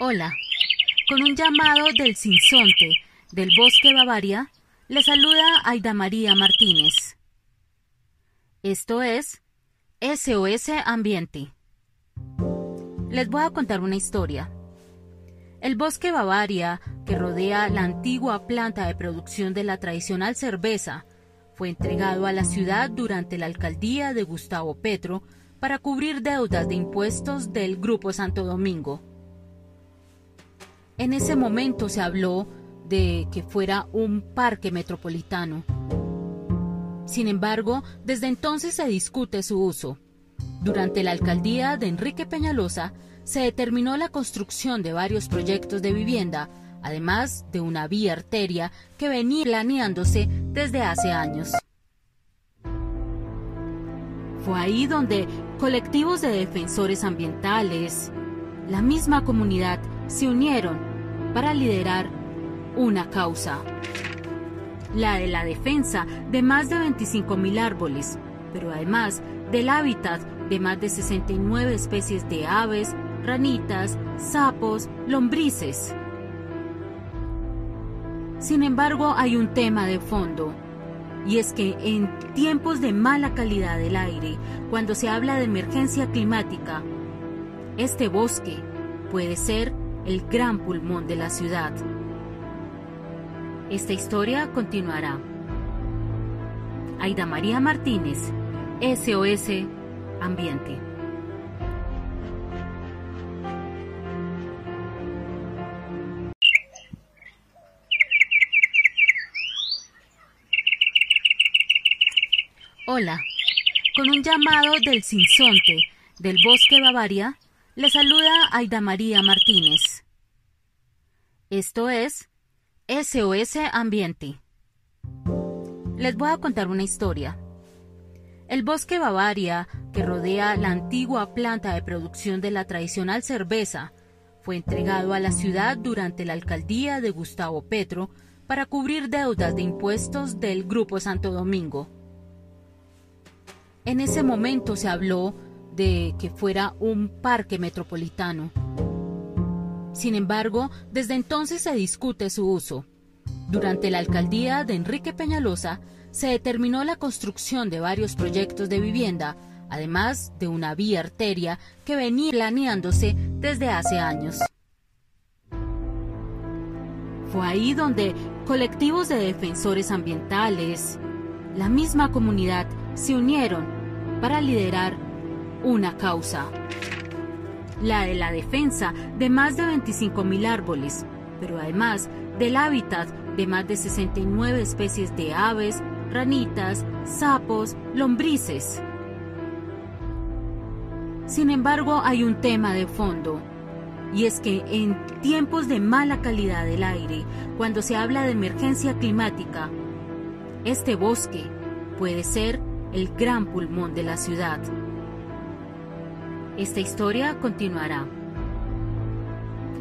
Hola. Con un llamado del sinsonte del bosque Bavaria, le saluda Aida María Martínez. Esto es SOS Ambiente. Les voy a contar una historia. El bosque Bavaria, que rodea la antigua planta de producción de la tradicional cerveza, fue entregado a la ciudad durante la alcaldía de Gustavo Petro para cubrir deudas de impuestos del Grupo Santo Domingo. En ese momento se habló de que fuera un parque metropolitano. Sin embargo, desde entonces se discute su uso. Durante la alcaldía de Enrique Peñalosa se determinó la construcción de varios proyectos de vivienda, además de una vía arteria que venía planeándose desde hace años. Fue ahí donde colectivos de defensores ambientales, la misma comunidad, se unieron para liderar una causa, la de la defensa de más de 25.000 árboles, pero además del hábitat de más de 69 especies de aves, ranitas, sapos, lombrices. Sin embargo, hay un tema de fondo, y es que en tiempos de mala calidad del aire, cuando se habla de emergencia climática, este bosque puede ser el gran pulmón de la ciudad. Esta historia continuará. Aida María Martínez, SOS Ambiente. Hola. Con un llamado del sinsonte del bosque Bavaria, le saluda Aida María Martínez. Esto es SOS Ambiente. Les voy a contar una historia. El bosque Bavaria, que rodea la antigua planta de producción de la tradicional cerveza, fue entregado a la ciudad durante la alcaldía de Gustavo Petro para cubrir deudas de impuestos del Grupo Santo Domingo. En ese momento se habló de que fuera un parque metropolitano. Sin embargo, desde entonces se discute su uso. Durante la alcaldía de Enrique Peñalosa se determinó la construcción de varios proyectos de vivienda, además de una vía arteria que venía planeándose desde hace años. Fue ahí donde colectivos de defensores ambientales, la misma comunidad, se unieron para liderar una causa, la de la defensa de más de 25.000 árboles, pero además del hábitat de más de 69 especies de aves, ranitas, sapos, lombrices. Sin embargo, hay un tema de fondo, y es que en tiempos de mala calidad del aire, cuando se habla de emergencia climática, este bosque puede ser el gran pulmón de la ciudad. Esta historia continuará.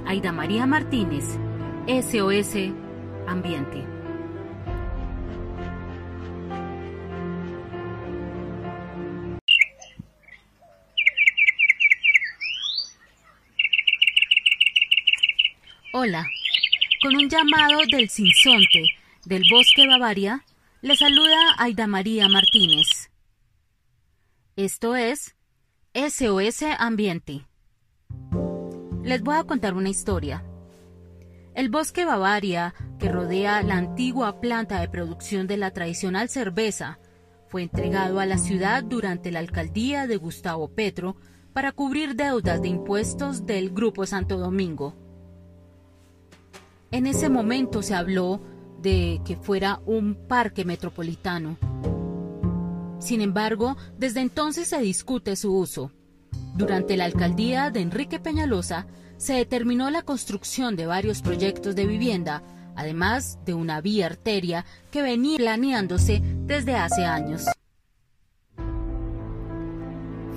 Aida María Martínez, SOS Ambiente. Hola. Con un llamado del sinsonte del bosque Bavaria, le saluda Aida María Martínez. Esto es SOS Ambiente. Les voy a contar una historia. El bosque Bavaria, que rodea la antigua planta de producción de la tradicional cerveza, fue entregado a la ciudad durante la alcaldía de Gustavo Petro para cubrir deudas de impuestos del Grupo Santo Domingo. En ese momento se habló de que fuera un parque metropolitano. Sin embargo, desde entonces se discute su uso. Durante la alcaldía de Enrique Peñalosa se determinó la construcción de varios proyectos de vivienda, además de una vía arteria que venía planeándose desde hace años.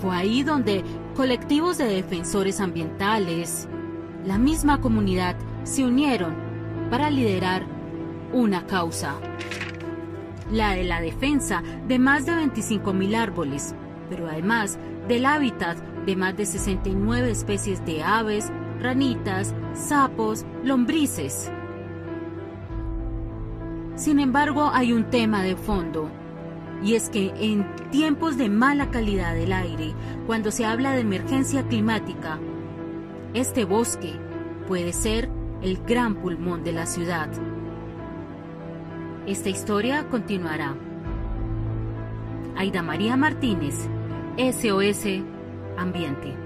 Fue ahí donde colectivos de defensores ambientales, la misma comunidad, se unieron para liderar una causa, la de la defensa de más de 25.000 árboles, pero además del hábitat de más de 69 especies de aves, ranitas, sapos, lombrices. Sin embargo, hay un tema de fondo, y es que en tiempos de mala calidad del aire, cuando se habla de emergencia climática, este bosque puede ser el gran pulmón de la ciudad. Esta historia continuará. Aida María Martínez, SOS Ambiente.